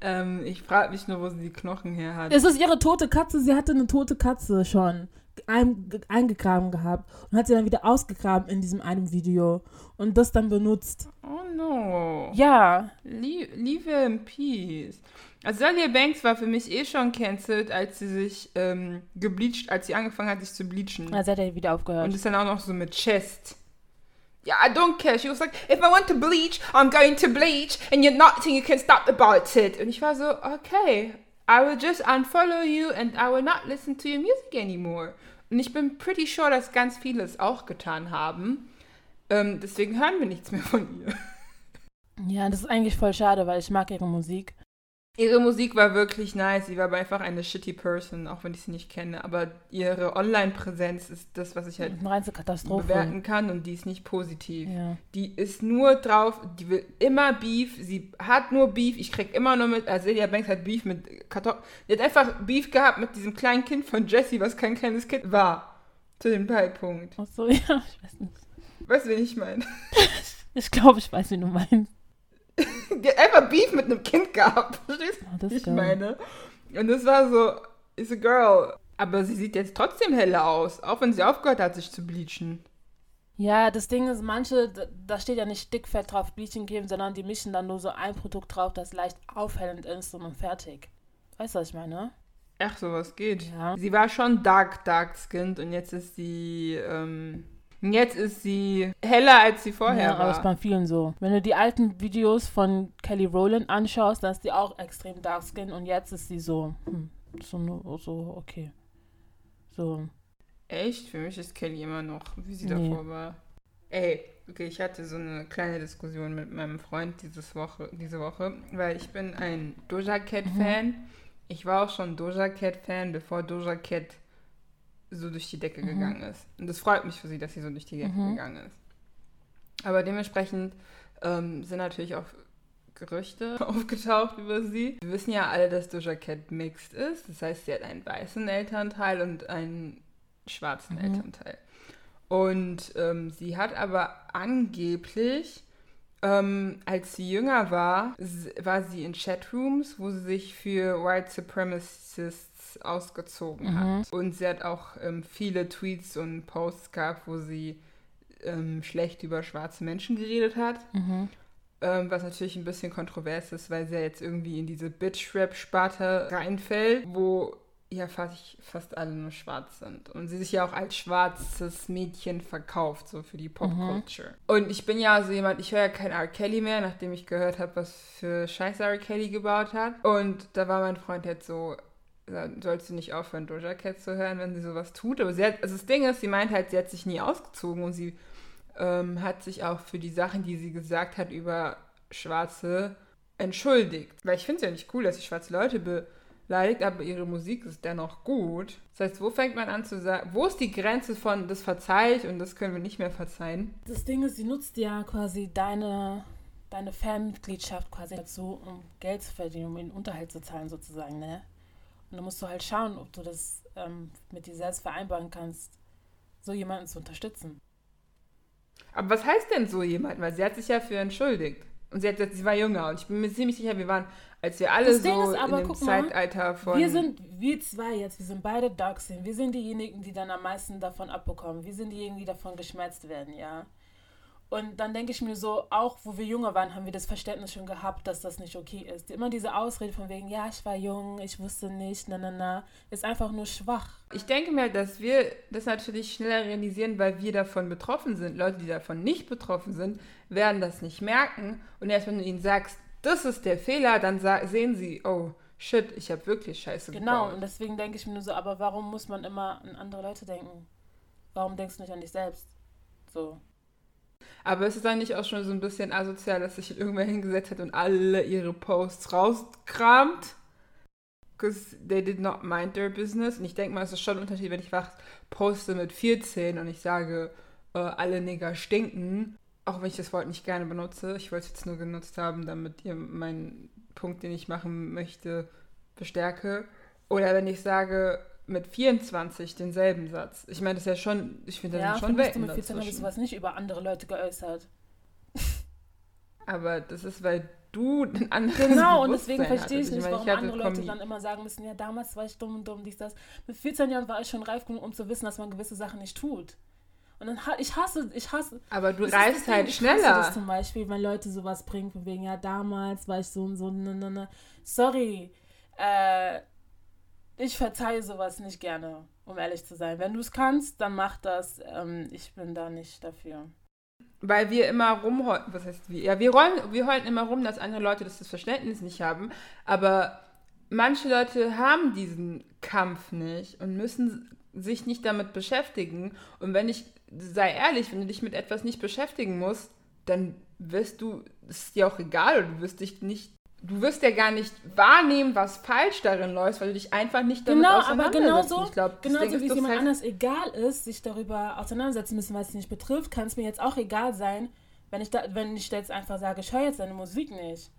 ähm, ich frage mich nur, wo sie die Knochen her hat. Es ist ihre tote Katze. Sie hatte eine tote Katze schon eingegraben gehabt und hat sie dann wieder ausgegraben in diesem einen Video und das dann benutzt. Oh no. Ja. Leave in peace. Also Sally Banks war für mich eh schon cancelled, als sie sich ähm, gebleached, als sie angefangen hat, sich zu bleachen. Also hat er wieder aufgehört. Und ist dann auch noch so mit Chest. Yeah, I don't care. She was like, if I want to bleach, I'm going to bleach, and you're nothing you can stop about it. Und ich war so, okay, I will just unfollow you and I will not listen to your music anymore. Und ich bin pretty sure, dass ganz viele es auch getan haben. Ähm, deswegen hören wir nichts mehr von ihr. Ja, das ist eigentlich voll schade, weil ich mag ihre Musik. Ihre Musik war wirklich nice. Sie war aber einfach eine shitty Person, auch wenn ich sie nicht kenne. Aber ihre Online-Präsenz ist das, was ich halt bewerten kann und die ist nicht positiv. Ja. Die ist nur drauf, die will immer Beef. Sie hat nur Beef. Ich krieg immer nur mit. Also Celia Banks hat Beef mit Kartoffeln. Die hat einfach Beef gehabt mit diesem kleinen Kind von Jessie, was kein kleines Kind war. Zu dem Zeitpunkt. Ach so, ja, ich weiß nicht. Weißt du, wen ich meine? ich glaube, ich weiß, wie du meinst. Die hat einfach Beef mit einem Kind gehabt. Verstehst du? Oh, ich geil. meine. Und das war so, is a girl. Aber sie sieht jetzt trotzdem heller aus, auch wenn sie aufgehört hat, sich zu bleachen. Ja, das Ding ist, manche, da steht ja nicht dickfett drauf Bleaching geben, sondern die mischen dann nur so ein Produkt drauf, das leicht aufhellend ist und dann fertig. Weißt du, was ich meine? Ach, sowas geht. Ja. Sie war schon dark, dark skinned und jetzt ist sie, ähm, jetzt ist sie heller, als sie vorher ja, war. Ja, aber ist bei vielen so. Wenn du die alten Videos von Kelly Rowland anschaust, dann ist die auch extrem dark skinned und jetzt ist sie so, hm, so, so okay. So. Echt? Für mich ist Kelly immer noch, wie sie nee. davor war. Ey, okay, ich hatte so eine kleine Diskussion mit meinem Freund dieses Woche, diese Woche, weil ich bin ein Doja Cat Fan. Mhm. Ich war auch schon Doja Cat Fan, bevor Doja Cat so durch die Decke mhm. gegangen ist. Und das freut mich für sie, dass sie so durch die Decke mhm. gegangen ist. Aber dementsprechend ähm, sind natürlich auch Gerüchte aufgetaucht über sie. Wir wissen ja alle, dass Doja Cat mixed ist. Das heißt, sie hat einen weißen Elternteil und einen schwarzen mhm. Elternteil. Und ähm, sie hat aber angeblich, ähm, als sie jünger war, war sie in Chatrooms, wo sie sich für White Supremacists ausgezogen mhm. hat. Und sie hat auch ähm, viele Tweets und Posts gehabt, wo sie ähm, schlecht über schwarze Menschen geredet hat. Mhm. Ähm, was natürlich ein bisschen kontrovers ist, weil sie ja jetzt irgendwie in diese Bitch-Rap-Sparte reinfällt, wo ja fast, fast alle nur schwarz sind. Und sie sich ja auch als schwarzes Mädchen verkauft, so für die Popculture. Mhm. Und ich bin ja so jemand, ich höre ja kein R. Kelly mehr, nachdem ich gehört habe, was für Scheiße R. Kelly gebaut hat. Und da war mein Freund jetzt so, sollst du nicht aufhören, Doja Cat zu hören, wenn sie sowas tut. Aber hat, also das Ding ist, sie meint halt, sie hat sich nie ausgezogen und sie ähm, hat sich auch für die Sachen, die sie gesagt hat über Schwarze, entschuldigt. Weil ich finde es ja nicht cool, dass sie schwarze Leute be beleidigt, aber ihre Musik ist dennoch gut. Das heißt, wo fängt man an zu sagen, wo ist die Grenze von das verzeiht und das können wir nicht mehr verzeihen? Das Ding ist, sie nutzt ja quasi deine, deine Fanmitgliedschaft quasi dazu, um Geld zu verdienen, um ihren Unterhalt zu zahlen sozusagen, ne? Und da musst du halt schauen, ob du das ähm, mit dir selbst vereinbaren kannst, so jemanden zu unterstützen. Aber was heißt denn so jemand? Weil sie hat sich ja für entschuldigt. Und sie, hat, sie war jünger und ich bin mir ziemlich sicher, wir waren, als wir alle das so ist, aber, in dem Zeitalter mal, von... Wir sind, wir zwei jetzt, wir sind beide Dark sind. Wir sind diejenigen, die dann am meisten davon abbekommen. Wir sind diejenigen, die davon geschmerzt werden, ja. Und dann denke ich mir so, auch wo wir jünger waren, haben wir das Verständnis schon gehabt, dass das nicht okay ist. Immer diese Ausrede von wegen, ja, ich war jung, ich wusste nicht, na, na, na, ist einfach nur schwach. Ich denke mir, dass wir das natürlich schneller realisieren, weil wir davon betroffen sind. Leute, die davon nicht betroffen sind, werden das nicht merken. Und erst wenn du ihnen sagst, das ist der Fehler, dann sehen sie, oh, shit, ich habe wirklich Scheiße Genau, gebaut. und deswegen denke ich mir nur so, aber warum muss man immer an andere Leute denken? Warum denkst du nicht an dich selbst? So. Aber es ist eigentlich auch schon so ein bisschen asozial, dass sich irgendwer hingesetzt hat und alle ihre Posts rauskramt. Because they did not mind their business. Und ich denke mal, es ist schon ein Unterschied, wenn ich was poste mit 14 und ich sage, äh, alle Nigger stinken. Auch wenn ich das Wort nicht gerne benutze. Ich wollte es jetzt nur genutzt haben, damit ihr meinen Punkt, den ich machen möchte, bestärke. Oder wenn ich sage, mit 24 denselben Satz. Ich meine, das ist ja schon, ich finde, das ja, schon Welten mit 14 habe ich sowas nicht über andere Leute geäußert. Aber das ist, weil du den anderen Genau, und deswegen verstehe ich nicht, ich warum andere Leute dann immer sagen müssen, ja, damals war ich dumm und dumm, dies, das. Mit 14 Jahren war ich schon reif genug, um zu wissen, dass man gewisse Sachen nicht tut. Und dann, ich hasse, ich hasse. Aber du reifst halt ich schneller. Ich hasse das zum Beispiel, wenn Leute sowas bringen, von wegen, ja, damals war ich so und so, ne, ne, ne. Sorry, äh, ich verzeihe sowas nicht gerne, um ehrlich zu sein. Wenn du es kannst, dann mach das. Ähm, ich bin da nicht dafür. Weil wir immer rumheulen, was heißt wir? Ja, wir, rollen, wir heulen immer rum, dass andere Leute das, das Verständnis nicht haben. Aber manche Leute haben diesen Kampf nicht und müssen sich nicht damit beschäftigen. Und wenn ich, sei ehrlich, wenn du dich mit etwas nicht beschäftigen musst, dann wirst du, es ist dir auch egal, du wirst dich nicht du wirst ja gar nicht wahrnehmen, was falsch darin läuft, weil du dich einfach nicht damit genau, auseinandersetzt. Genau, aber genauso, glaub, genauso wie es jemand halt anders egal ist, sich darüber auseinandersetzen müssen, was es nicht betrifft, kann es mir jetzt auch egal sein, wenn ich, da, wenn ich jetzt einfach sage, ich höre jetzt deine Musik nicht,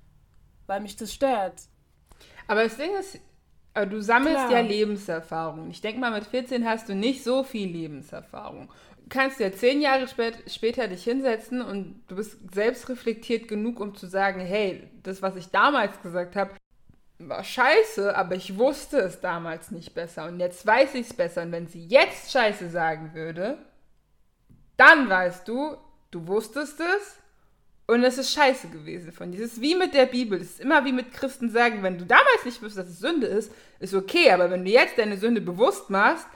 weil mich das stört. Aber das Ding ist, du sammelst Klar. ja Lebenserfahrung. Ich denke mal, mit 14 hast du nicht so viel Lebenserfahrung kannst ja zehn Jahre spät, später dich hinsetzen und du bist selbst reflektiert genug, um zu sagen, hey, das, was ich damals gesagt habe, war scheiße, aber ich wusste es damals nicht besser und jetzt weiß ich es besser. Und wenn sie jetzt scheiße sagen würde, dann weißt du, du wusstest es und es ist scheiße gewesen von dir. Es ist wie mit der Bibel. Es ist immer wie mit Christen sagen, wenn du damals nicht wusstest, dass es Sünde ist, ist okay. Aber wenn du jetzt deine Sünde bewusst machst,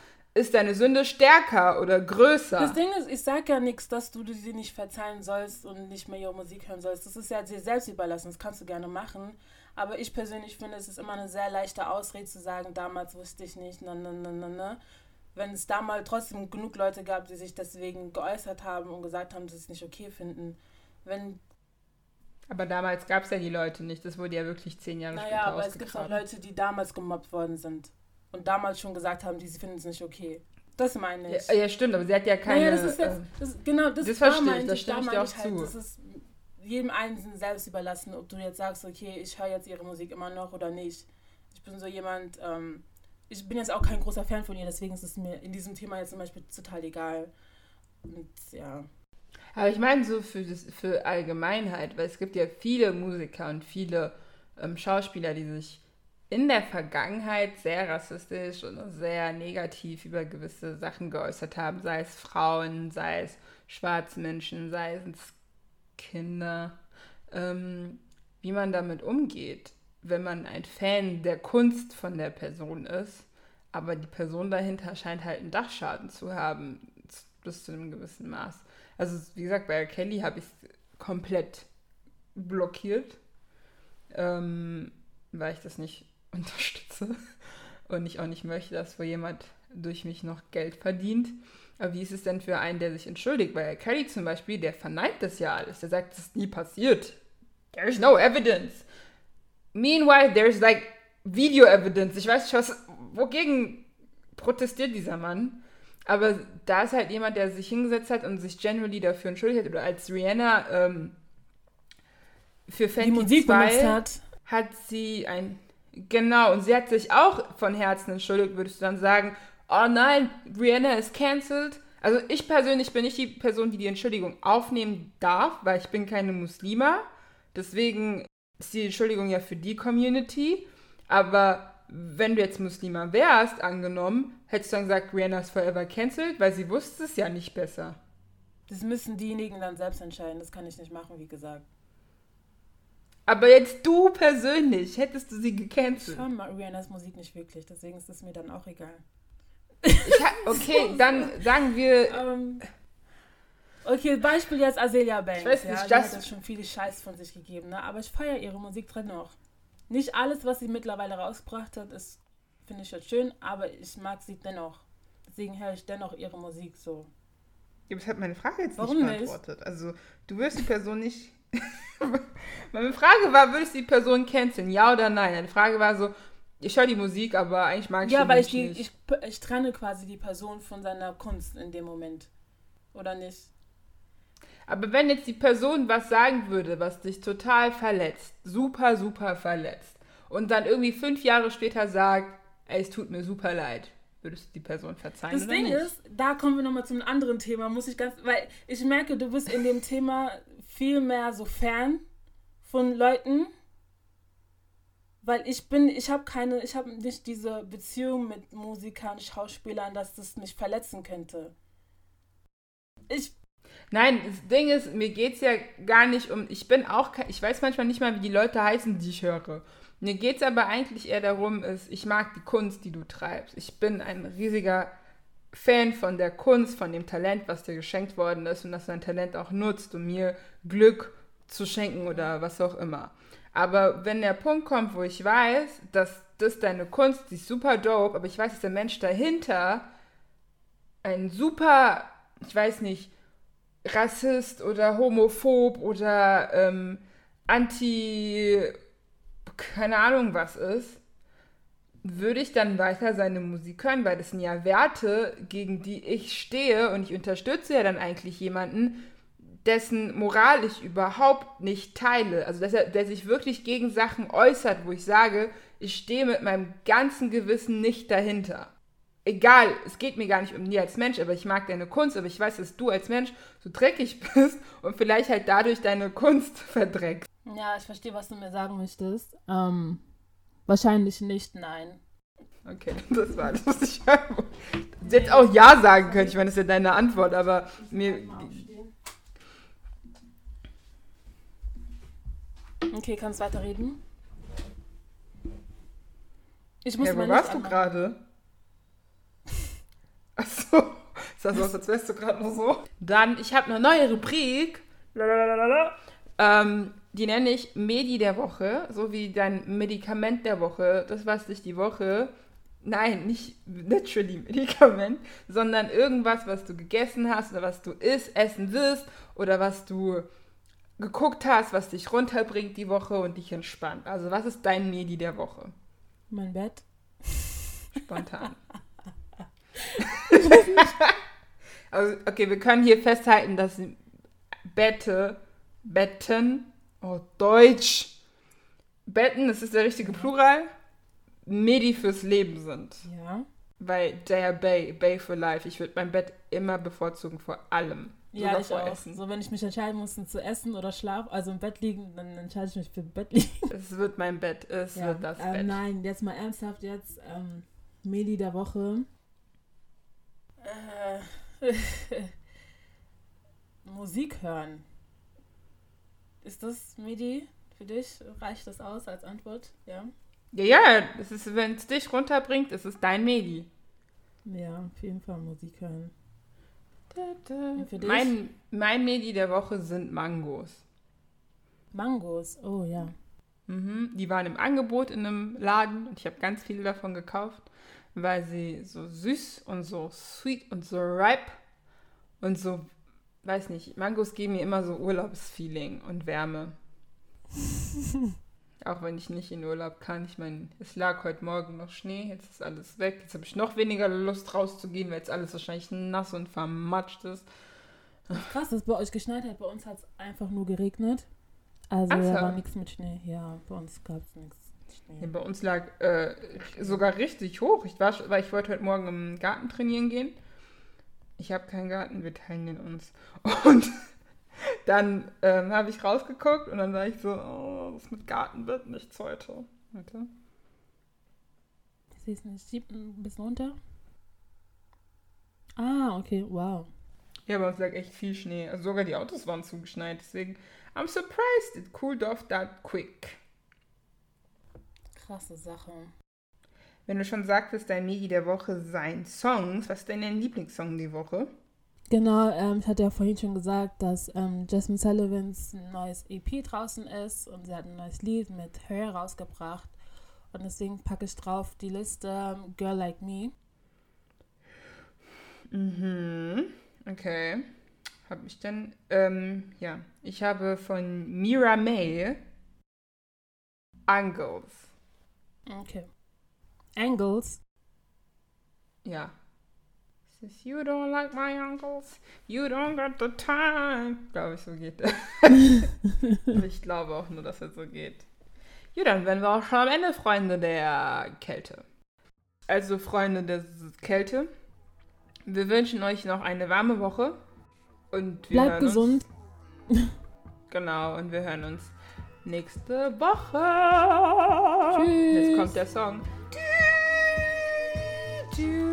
ist deine Sünde stärker oder größer. Das Ding ist, ich sage ja nichts, dass du sie nicht verzeihen sollst und nicht mehr ihre Musik hören sollst. Das ist ja dir selbst überlassen. Das kannst du gerne machen. Aber ich persönlich finde, es ist immer eine sehr leichte Ausrede zu sagen, damals wusste ich nicht, ne, ne, ne, ne, ne. Wenn es damals trotzdem genug Leute gab, die sich deswegen geäußert haben und gesagt haben, dass sie es nicht okay finden wenn. Aber damals gab es ja die Leute nicht. Das wurde ja wirklich zehn Jahre naja, später Naja, aber es gibt auch Leute, die damals gemobbt worden sind und damals schon gesagt haben, die finden es nicht okay. Das meine ich. Ja, ja, stimmt, aber sie hat ja keine. Naja, das ist jetzt, ähm, das, genau, das, das verstehe ich, das stimme ich dir auch halt, zu. Das ist jedem Einzelnen selbst überlassen, ob du jetzt sagst, okay, ich höre jetzt ihre Musik immer noch oder nicht. Ich bin so jemand, ähm, ich bin jetzt auch kein großer Fan von ihr, deswegen ist es mir in diesem Thema jetzt zum Beispiel total egal. Und ja. Aber ich meine so für, das, für Allgemeinheit, weil es gibt ja viele Musiker und viele ähm, Schauspieler, die sich in der Vergangenheit sehr rassistisch und sehr negativ über gewisse Sachen geäußert haben, sei es Frauen, sei es schwarze Menschen, sei es Kinder, ähm, wie man damit umgeht, wenn man ein Fan der Kunst von der Person ist, aber die Person dahinter scheint halt einen Dachschaden zu haben, bis zu einem gewissen Maß. Also, wie gesagt, bei Kelly habe ich es komplett blockiert, ähm, weil ich das nicht unterstütze und ich auch nicht möchte, dass wo jemand durch mich noch Geld verdient. Aber wie ist es denn für einen, der sich entschuldigt? Weil Kelly zum Beispiel, der verneint das ja alles. Der sagt, das ist nie passiert. There's no evidence. Meanwhile, there's like Video evidence. Ich weiß nicht, was, wogegen protestiert dieser Mann? Aber da ist halt jemand, der sich hingesetzt hat und sich generally dafür entschuldigt hat. Oder als Rihanna ähm, für Fenty die Musik 2 hat. hat sie ein... Genau, und sie hat sich auch von Herzen entschuldigt, würdest du dann sagen, oh nein, Rihanna ist cancelled. Also ich persönlich bin nicht die Person, die die Entschuldigung aufnehmen darf, weil ich bin keine Muslima. Deswegen ist die Entschuldigung ja für die Community. Aber wenn du jetzt Muslima wärst, angenommen, hättest du dann gesagt, Rihanna ist forever cancelled, weil sie wusste es ja nicht besser. Das müssen diejenigen dann selbst entscheiden. Das kann ich nicht machen, wie gesagt. Aber jetzt du persönlich, hättest du sie gecancelt? Ich höre mal Rihannas Musik nicht wirklich, deswegen ist es mir dann auch egal. okay, dann sagen wir. Um, ähm, okay, Beispiel jetzt Azelia Banks. Ich weiß nicht, ja, das hat schon viele Scheiß von sich gegeben, ne? aber ich feiere ihre Musik drin noch. Nicht alles, was sie mittlerweile rausgebracht hat, ist, finde ich jetzt schön, aber ich mag sie dennoch. Deswegen höre ich dennoch ihre Musik so. Ja, das hat meine Frage jetzt Warum nicht beantwortet. Nicht? Also, du wirst die Person nicht. meine Frage war, würdest du die Person canceln? Ja oder nein? Die Frage war so, ich höre die Musik, aber eigentlich mag ich ja, weil ich die, nicht. Ich, ich trenne quasi die Person von seiner Kunst in dem Moment. Oder nicht? Aber wenn jetzt die Person was sagen würde, was dich total verletzt, super, super verletzt, und dann irgendwie fünf Jahre später sagt, ey, es tut mir super leid, würdest du die Person verzeihen? Das Ding nicht? ist, da kommen wir nochmal zu einem anderen Thema, muss ich ganz, weil ich merke, du bist in dem Thema viel mehr so fern von Leuten, weil ich bin, ich habe keine, ich habe nicht diese Beziehung mit Musikern, Schauspielern, dass das mich verletzen könnte. Ich Nein, das Ding ist, mir geht es ja gar nicht um. Ich bin auch. Ich weiß manchmal nicht mal, wie die Leute heißen, die ich höre. Mir geht es aber eigentlich eher darum, ist, ich mag die Kunst, die du treibst. Ich bin ein riesiger Fan von der Kunst, von dem Talent, was dir geschenkt worden ist und dass dein Talent auch nutzt, um mir Glück zu schenken oder was auch immer. Aber wenn der Punkt kommt, wo ich weiß, dass das deine Kunst, die ist super dope, aber ich weiß, dass der Mensch dahinter ein super, ich weiß nicht, Rassist oder homophob oder ähm, anti, keine Ahnung was ist, würde ich dann weiter seine Musik hören, weil das sind ja Werte, gegen die ich stehe und ich unterstütze ja dann eigentlich jemanden, dessen Moral ich überhaupt nicht teile. Also dass er, der sich wirklich gegen Sachen äußert, wo ich sage, ich stehe mit meinem ganzen Gewissen nicht dahinter egal, es geht mir gar nicht um dir als Mensch, aber ich mag deine Kunst, aber ich weiß, dass du als Mensch so dreckig bist und vielleicht halt dadurch deine Kunst verdreckst. Ja, ich verstehe, was du mir sagen möchtest. Ähm, wahrscheinlich nicht, nein. Okay, das war das, was ich hören jetzt auch Ja sagen können. Ich meine, das ist ja deine Antwort, aber mir. Okay, kannst weiterreden? Ich muss Ja, wo warst du gerade? Achso. Sah so aus, als wärst du gerade nur so. Dann, ich habe eine neue Rubrik. Lalalala. Ähm, die nenne ich Medi der Woche, so wie dein Medikament der Woche, das was dich die Woche, nein, nicht literally Medikament, sondern irgendwas, was du gegessen hast oder was du isst, essen wirst oder was du geguckt hast, was dich runterbringt die Woche und dich entspannt. Also was ist dein Medi der Woche? Mein Bett. Spontan. also, okay, wir können hier festhalten, dass Bette, Betten, oh, Deutsch, Betten, das ist der richtige Plural, Medi fürs Leben sind. Ja. Weil der Bay, Bay for Life, ich würde mein Bett immer bevorzugen vor allem. Ja, ich vor auch. Essen. So, wenn ich mich entscheiden muss, zu essen oder schlafen, also im Bett liegen, dann entscheide ich mich für Bett liegen. Es wird mein Bett, es Ja, wird das ähm, Bett. Nein, jetzt mal ernsthaft jetzt. Ähm, Medi der Woche. Äh, Musik hören. Ist das Medi für dich? Reicht das aus als Antwort? Ja. Ja, ja, das ist, wenn es dich runterbringt, ist es dein Medi. Ja, auf jeden Fall Musik hören. für dich? Mein, mein Medi der Woche sind Mangos. Mangos, oh ja. Mhm. Die waren im Angebot in einem Laden und ich habe ganz viele davon gekauft, weil sie so süß und so sweet und so ripe und so, weiß nicht, Mangos geben mir immer so Urlaubsfeeling und Wärme. Auch wenn ich nicht in Urlaub kann. Ich meine, es lag heute Morgen noch Schnee, jetzt ist alles weg. Jetzt habe ich noch weniger Lust rauszugehen, weil jetzt alles wahrscheinlich nass und vermatscht ist. Krass, dass bei euch geschneit hat. Bei uns hat es einfach nur geregnet. Also Ach war nichts mit Schnee. Ja, bei uns gab es nichts Ja, Schnee. bei uns lag äh, sogar richtig hoch. Ich war, weil ich wollte heute Morgen im Garten trainieren gehen. Ich habe keinen Garten, wir teilen den uns. Und dann ähm, habe ich rausgeguckt und dann war ich so, oh, das mit Garten wird nichts heute. Warte. Ich sehe es nicht. Schieb ein bisschen runter. Ah, okay, wow. Ja, bei uns lag echt viel Schnee. Also sogar die Autos waren zugeschneit. Deswegen, I'm surprised it cooled off that quick. Krasse Sache. Wenn du schon sagtest, dein Medi der Woche seien Songs, was ist denn dein Lieblingssong die Woche? Genau, ähm, ich hatte ja vorhin schon gesagt, dass ähm, Jasmine Sullivans ein neues EP draußen ist und sie hat ein neues Lied mit Her rausgebracht. Und deswegen packe ich drauf die Liste ähm, Girl Like Me. Mhm. Okay. Habe ich denn? Ähm, ja. Ich habe von Mira May Angles. Okay. Angles. Ja. Says, you don't like my uncles, you don't got the time. Glaube ich, so geht er. Ich glaube auch nur, dass er so geht. Ja, dann wären wir auch schon am Ende, Freunde der Kälte. Also, Freunde der Kälte, wir wünschen euch noch eine warme Woche. Und wir Bleibt hören uns- gesund. Genau, und wir hören uns nächste Woche. Tschüss. Jetzt kommt der Song. Du, du,